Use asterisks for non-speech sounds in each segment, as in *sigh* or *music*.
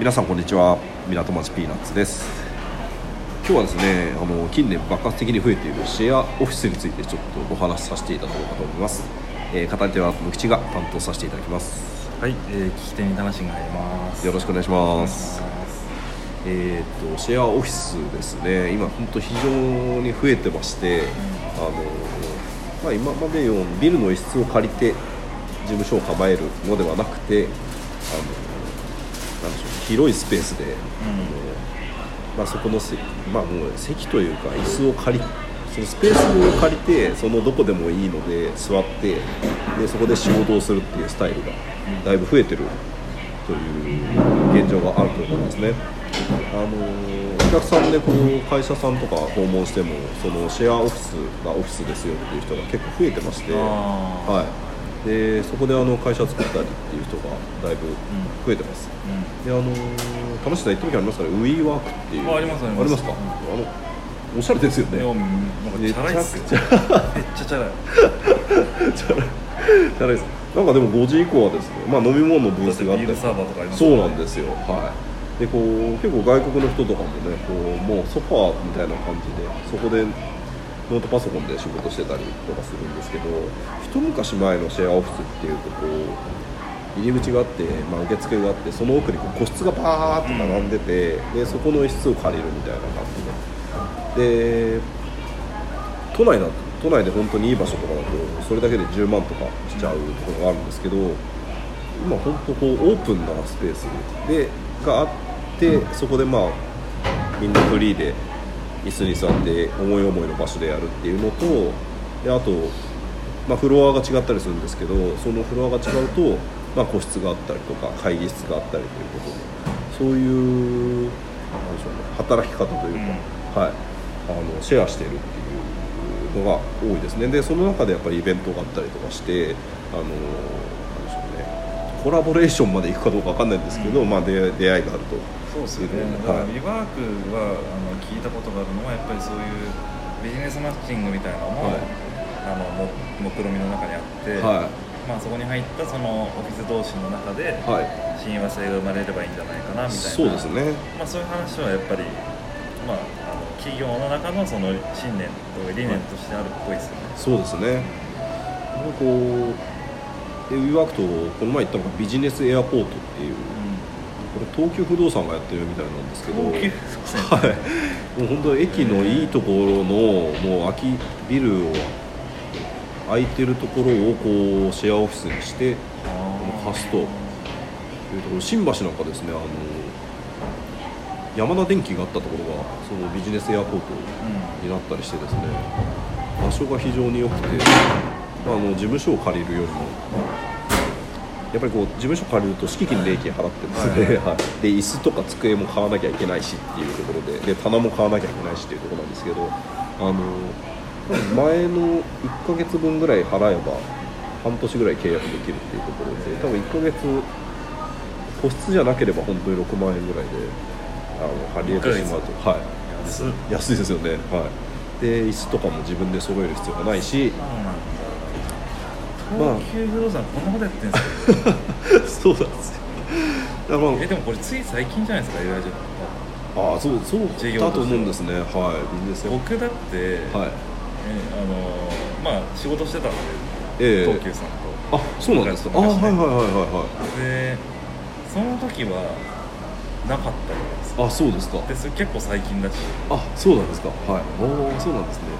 皆さんこんにちは。港町ピーナッツです。今日はですねあの近年爆発的に増えているシェアオフィスについてちょっとお話しさせていただこうかと思います、えー、片手は無吉が担当させていただきます。はい、えー、聞き手に話が入ります。よろしくお願いします。えーと、シェアオフィスですね。今本当非常に増えてまして、うん、あのまあ、今までよビルの一室を借りて事務所を構えるのではなくてあの広いスペースで、うん、まあ、そこのせ、まあ、もう席というか椅子を借りそのスペースを借りてそのどこでもいいので座ってでそこで仕事をするっていうスタイルがだいぶ増えてるという現状があると思いますね。あのお客さんでこう会社さんとか訪問してもそのシェアオフィスがオフィスですよっていう人が結構増えてまして、はいでそこであの会社作ったりっていう人がだいぶ増えてます、うん、であの楽しさ行ってみてありますかね？ウィーワークっていう。ありますあります。か、うん、あのおしゃれですよね。めちゃくちゃめっちゃチャラい。*laughs* チャラい。*laughs* チャラいです。なんかでも5時以降はですね、まあ、飲み物のブースがあったりそうなんですよ。はい。でこう結構外国の人とかもねこうもうソファーみたいな感じでそこでノートパソコンで仕事してたりとかするんですけど一昔前のシェアオフィスっていうとこう入り口があって、まあ、受付があってその奥にこう個室がパーッと並んでて、でそこの一室を借りるみたいな感じで。で都内だ都内で本当にいい場所とかだとそれだけで10万とかしちゃうところがあるんですけど今本当こうオープンなスペースでがあってそこでまあみんなフリーで椅子に座って思い思いの場所でやるっていうのとであと、まあ、フロアが違ったりするんですけどそのフロアが違うと、まあ、個室があったりとか会議室があったりということでそういうなんでしょう、ね、働き方というか、はい、あのシェアしてるっていうのが多いですね。でその中でやっぱりイベントがあったりとかしてあのなんでしょうねコラボレーションまでいくかどうか分かんないんですけど、まあ、出会いがあると。そうですよね、だからリワークはあの聞いたことがあるのはやっぱりそういうビジネスマッチングみたいなのも、はい、あのも目論見みの中にあって、はい、まあ、そこに入ったそのオフィス同士の中で親和性が生まれればいいんじゃないかなみたいな。そうですね、まあ、そういう話はやっぱり、まあ、あの企業の中のその信念と理念としてあるっぽいですよね、そうですね。こうでウィワークとこの前言ったのがビジネスエアポートっていうこれ東急不動産がやってるみたいなんですけどはい、もう本当駅のいいところのもう空きビルを空いてるところをこうシェアオフィスにして貸すというところ。新橋なんかですねあの山田電機があったところがそのビジネスエアポートになったりしてですね、場所が非常に良くてあの事務所を借りるよりもやっぱりこう事務所借りると敷金礼金払ってですね、はい、で椅子とか机も買わなきゃいけないしっていうところでで棚も買わなきゃいけないしっていうところなんですけどあの前の1ヶ月分ぐらい払えば半年ぐらい契約できるっていうところで多分1ヶ月個室じゃなければ本当に6万円ぐらいであの借りれてしまうと、はい、安いですよね、はい、で椅子とかも自分で揃える必要がないし、東急不動産こんなことやってるんですか *laughs* そうなんですよ。えでもこれつい最近じゃないですか言われちゃああそうそうだと思うんですね。はい。ビジネス僕だって、はい。えあのまあ仕事してたんで、えー、東急さんと。あそうなんですか、ね、あはいはいはいはいはい。でその時はなかったじゃないですか。あそうですか。でそれ結構最近だし。あそうなんですか。はい。おおそうなんですね。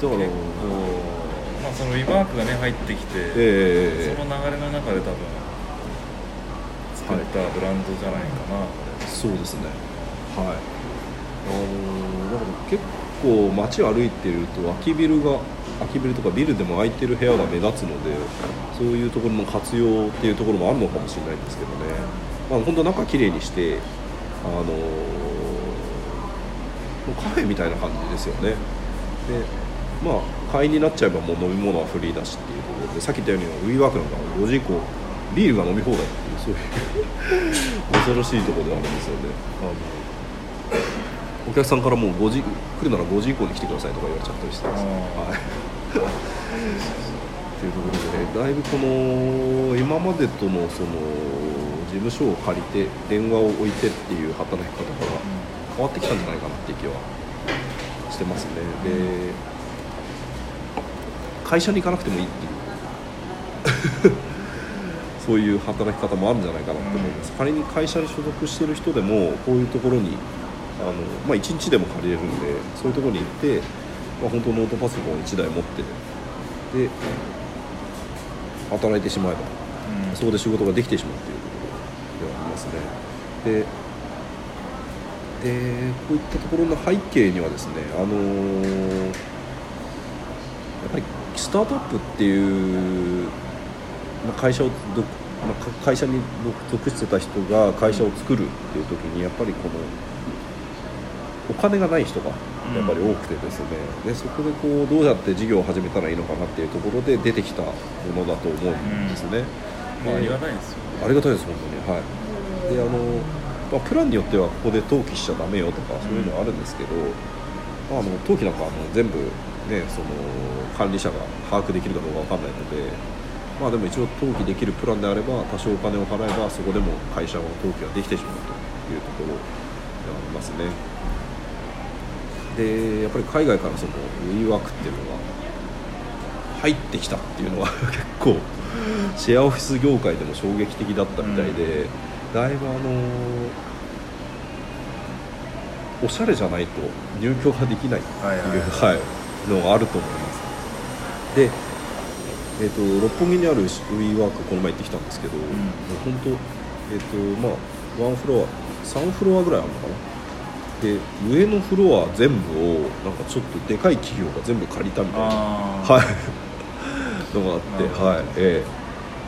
だからまあ、そのリバークがね入ってきて、えー、その流れの中で多分作ったブランドじゃないかな、はい、そうですね。はい。あのだから結構街を歩いてると空きビルが空きビルとかビルでも空いてる部屋が目立つのでそういうところの活用っていうところもあるのかもしれないんですけどね、まあ、本当中きれいにしてあのカフェみたいな感じですよね。でまあ会員になっちゃえばもう飲み物はフリーだしっていうところでさっき言ったようにウィーワークなんか5時以降ビールが飲み放題っていうそういう *laughs* 恐ろしいところであるんですよね。あのお客さんからもう5時来るなら5時以降に来てくださいとか言われちゃったりしてます、はい。*laughs* っていうところでねだいぶこの今までとのその事事務所を借りて電話を置いてっていう働き方から変わってきたんじゃないかなっていう気はしてますね。で会社に行かなくてもいいっていう。*laughs* そういう働き方もあるんじゃないかなと思います、仮に会社に所属してる人でもこういうところにあの、まあ、1日でも借りれるんでそういうところに行って、まあ、本当ノートパソコン1台持ってで働いてしまえば、うん、そこで仕事ができてしまうというところではありますね。ででこういったところの背景にはですねあのー、やっぱりスタートアップっていう会社を会社に属してた人が会社を作るっていう時にやっぱりこのお金がない人がやっぱり多くてですね、でそこでこうどうやって事業を始めたらいいのかなっていうところで出てきたものだと思うんですね、うん、まあ、ありがたいですよ、ありがたいです本当に。はい。であの、まあ、プランによってはここで登記しちゃだめよとかそういうのはあるんですけど、まあ、あの登記なんかあの全部ねその管理者が把握できるかどうか分かんないのでまあでも一応登記できるプランであれば多少お金を払えばそこでも会社の登記ができてしまうというところではありますね。でやっぱり海外からそのウィーワークっていうのが入ってきたっていうのは *laughs* 結構シェアオフィス業界でも衝撃的だったみたいで、うん、だいぶあのおしゃれじゃないと入居ができないっていう、はい、はい、のがあると思います。でえーと、六本木にあるウィーワークこの前行ってきたんですけど、うん、もう本当えっ、ー、とまあワンフロア3フロアぐらいあるのかな。で上のフロア全部をなんかちょっとでかい企業が全部借りたみたいなはい。のがあってはいえ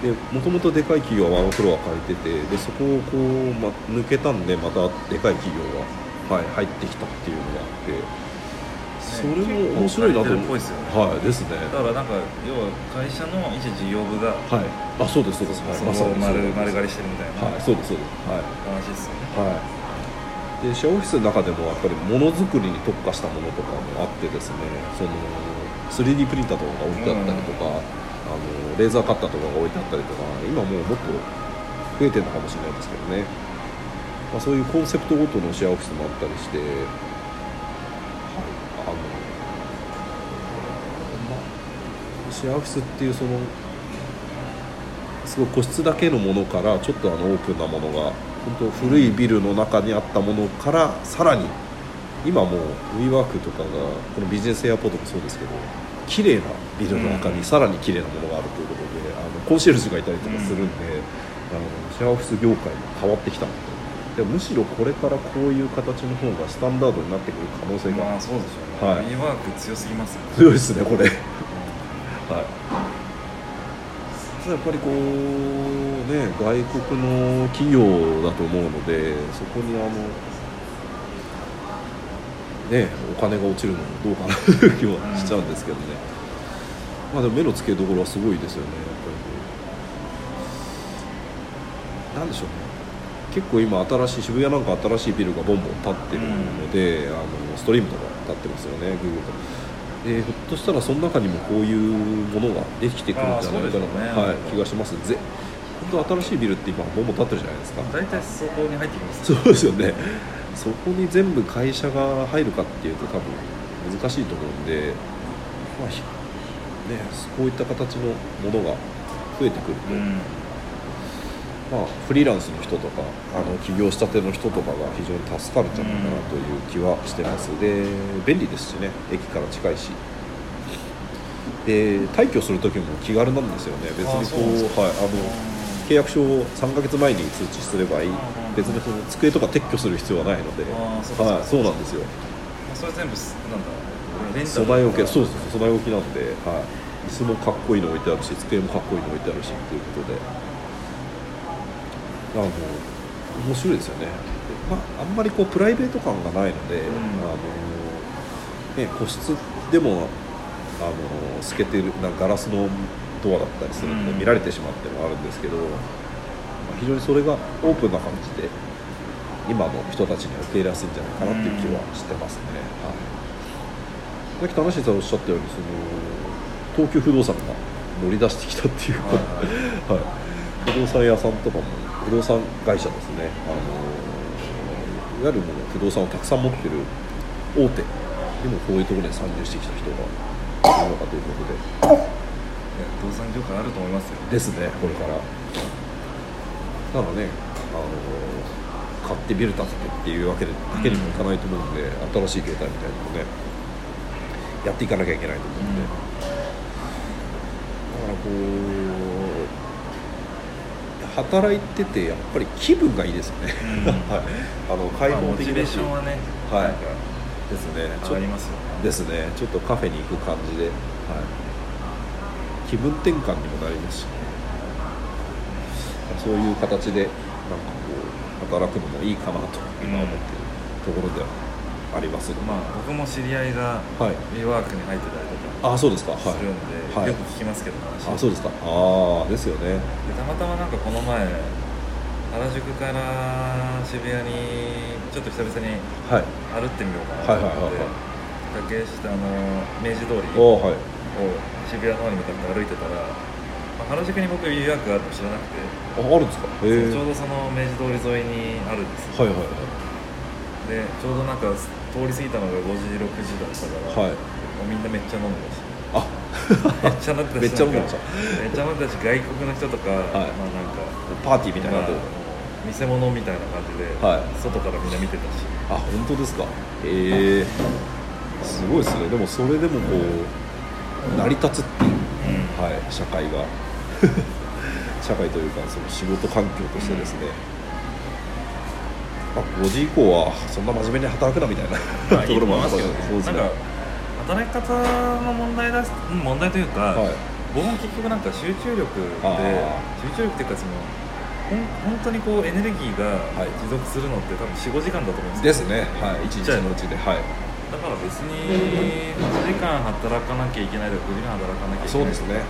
え。ー、でもともとでかい企業はワンフロア借りててでそこをこう、ま、抜けたんでまたでかい企業が、はい、入ってきたっていうのがあってそれも面白いなと思う。ですよねはいですね。だからなんか要は会社の一事業部がはい。あそうですそうです、はい、まさに丸丸刈りしてるみたいな。はいそうですそうです。はい。話ですよね。はい。でシェアオフィスの中でもやっぱりものづくりに特化したものとかもあってですね。その 3D プリンターとかが置いてあったりとか、うん、あのレーザーカッターとかが置いてあったりとか今もうもっと増えてるのかもしれないですけどね、まあ、そういうコンセプトごとのシェアオフィスもあったりしてシェアオフィスっていうそのすごい個室だけのものからちょっとあのオープンなものが本当古いビルの中にあったものからさらに今もう WeWork とかがこのビジネスエアポートもそうですけど綺麗なビルの中にさらに綺麗なものがあるということで、あのコンシェルジュがいたりとかするんで、あのシェアオフィス業界も変わってきたのでむしろこれからこういう形の方がスタンダードになってくる可能性が、まあ、そうでしょうね、はい、WeWork 強すぎますよね。強いですねこれはい。やっぱりこうね外国の企業だと思うのでそこにあのねお金が落ちるのもどうかなという気はしちゃうんですけどね、まあでも目の付けどころはすごいですよねやっぱりなんでしょうね。結構今新しい渋谷なんか新しいビルがボンボン建ってるので、うん、あのストリームとか建ってますよねグーグルとか。えー、ひょっとしたらその中にもこういうものができてくるんじゃないかな、ね、はい、気がします。ぜ本当新しいビルって今ボンボン建ってるじゃないですか。大体そこに入ってきます、ね、そうですよね。そこに全部会社が入るかっていうと多分難しいと思うんで、まあね、こういった形のものが増えてくると、うんまあ、フリーランスの人とかあの起業したての人とかが非常に助かるんじゃないかなという気はしてます。で便利ですしね。駅から近いし。で退去する時も気軽なんですよね。別にこうはい、あの契約書を3か月前に通知すればいい。別にその机とか撤去する必要はないので。はい、そうなんですよ。それ全部なんだ。備え置きそうです備え置きなんで、はい、椅子もかっこいいの置いてあるし机もかっこいいの置いてあるしっていうことで。あの面白いですよね、まあ、あんまりこうプライベート感がないので、うん、あのね、個室でもあの透けてるなガラスのドアだったりするので、見られてしまうっていうのがあるんですけど、まあ、非常にそれがオープンな感じで今の人たちに受け入れやすいんじゃないかなっていう気はしてますね。はい、さっき田無さんおっしゃったようにその東急不動産が乗り出してきたっていうか、はい、*laughs* はい不動産屋さんとかも不動産会社ですね。あのいわゆるもう不動産をたくさん持ってる大手でもこういうところに参入してきた人がいるのかということで。不動産業界あると思いますよ。ですねこれから。ただねあの買ってビル建ててっていうわけでだけにもいかないと思うんで、うん、新しい携帯みたいなのもねやっていかなきゃいけないと思うんで、うん、だからこう働いててやっぱり気分がいいですよね、うん、*laughs* はい、あの開放的だし、まあ、ね、はい。ですね。ちょっとですね。ちょっとカフェに行く感じで、はい、気分転換にもなりますし、ね、そういう形でなんかこう働くのもいいかなと今思ってるところではあります、まあ僕も知り合いがウィーワークに入ってたあそうですか。するんで、はい、よく聞きますけど、あそうですか。ああですよね。たまたまなんかこの前原宿から渋谷にちょっと久々に歩ってみようかなと思って、竹下の明治通りを渋谷の方に向かって歩いてたら、まあ、原宿に僕予約があるの知らなくてああるんですか？ちょうどその明治通り沿いにあるんですはいはいはい。でちょうどなんか通り過ぎたのが5時6時だったから、はい、みんなめっちゃ飲んでまし。たあ。めっちゃ飲んでたしめっちゃ飲んでた。めっちゃ飲んでたし外国の人とか、はい、まあなんかパーティーみたいな、まあ、見せ物みたいな感じで、はい、外からみんな見てたし。あ本当ですか？へえ。すごいですね。でもそれでもこう成り立つっていう、うん、はい、社会が。*laughs* 社会というかその仕事環境としてですね、まあ、5時以降はそんな真面目に働くなみたいな、まあ、*laughs* ところもありますけど、ね、そうですね働き方の問題だ問題というか、はい、僕も結局なんか集中力で集中力っていうかそのほん本当にこうエネルギーが持続するのって多分45時間だと思うんですですね。はい。1日のうちで。はい。だから別に8時間働かなきゃいけないとか9時間働かなきゃいけないそうですね、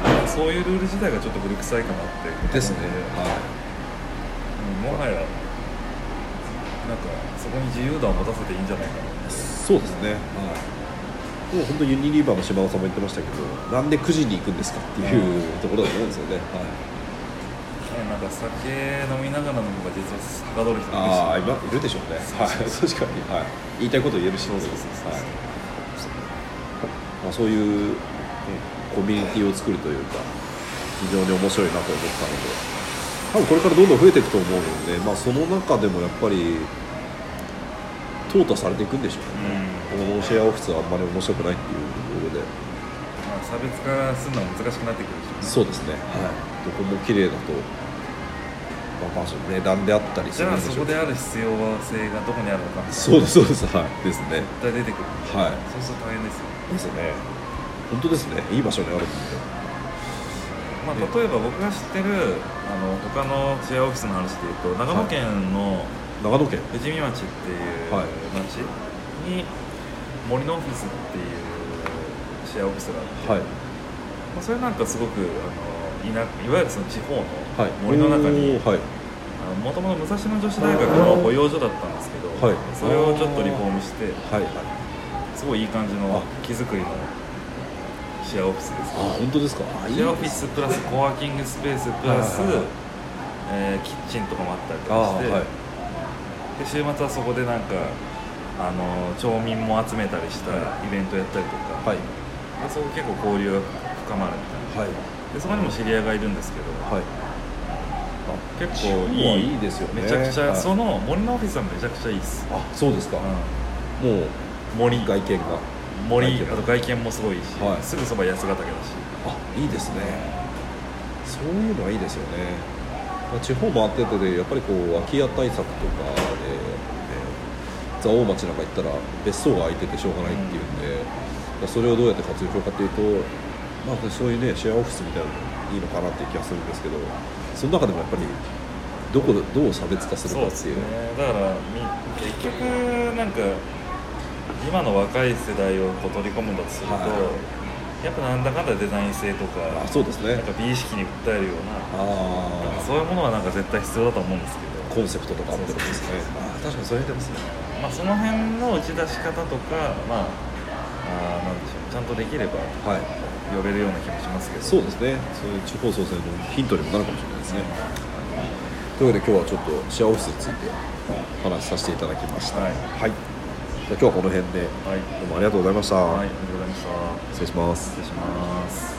はい、そういうルール自体がちょっと古臭いかなってで。すね。はい、もはやなんかそこに自由度を持たせていいんじゃないかな。そうですね。はい。もう本当ユニリーバーの島尾さんも言ってましたけどなんで9時に行くんですかっていうところだと思うんですよね、はい。なんか酒飲みながらの方が実ははかどる人ああいるでしょうね。はい。確かに、はい、言いたいこと言えるし。そうそうそう。はい。まあ、そういう、ね、コミュニティを作るというか非常に面白いなと思ったので。多分これからどんどん増えていくと思うので、まあ、その中でもやっぱり淘汰されていくんでしょうね、うん、このシェアオフィスはあんまり面白くないっていうところで、まあ、差別化するのは難しくなってくるでしょうね。そうですね、はい、どこも綺麗だとまあ、その値段であったりするんでしょう。そこである必要性がどこにあるのか。そうですそうです。はい。ですね。絶対出てくる。はい。そうすると大変ですよ。ですね。本当ですね。いい場所にあるんで。まあ、例えば僕が知ってるあの他のシェアオフィスの話でいうと長野県の、長野県。富士見町っていう町に森のオフィスっていうシェアオフィスがあって、はい。まあ、それなんかすごくあのいないわゆるその地方の森の中にもともと武蔵野女子大学の保養所だったんですけど、はい、それをちょっとリフォームして、はい、すごいいい感じの木造りのシェアオフィスです、あ本当ですか？シェアオフィスプラスコワーキングスペースプラス、えー、キッチンとかもあったりとかして、はい、で週末はそこでなんかあの町民も集めたりしたイベントやったりとか、はい、でそこ結構交流が深まるみたいな、はい。でそこにも知り合いがいるんですけど、はい、結構いい。いいですよね。めちゃくちゃ、はい、その森のオフィスはめちゃくちゃいいです。あそうですか、うん、もう森。外見が。森あと外見もすごいし、はい、すぐそば安ヶ岳だし。あいいですね。そういうのはいいですよね地方回っててでやっぱりこう空き家対策とかで、ね、蔵王町なんか行ったら別荘が空いててしょうがないっていうんで、うん、それをどうやって活用しようかというとまあ、そういうねシェアオフィスみたいなのいいのかなっていう気がするんですけどその中でもやっぱりどこでどう差別化するかっていう。ね、だから結局なんか今の若い世代をこう取り込むんだとすると、はい、やっぱなんだかんだデザイン性とかあそうですね。なんか美意識に訴えるようなあそういうものはなんか絶対必要だと思うんですけど。コンセプトとかあってことですね。確かにそれでますね、まあ、その辺の打ち出し方とかまああなんでしょう。ちゃんとできれば、はい、呼べるような気もしますけど。そうですね。そういう地方創生のヒントにもなるかもしれないですね、というわけで今日はちょっとシェアオフィスについて話させていただきました。はい、はい、じゃ今日はこの辺で、はい、どうもありがとうございました、はい、ありがとうございました。失礼します。失礼します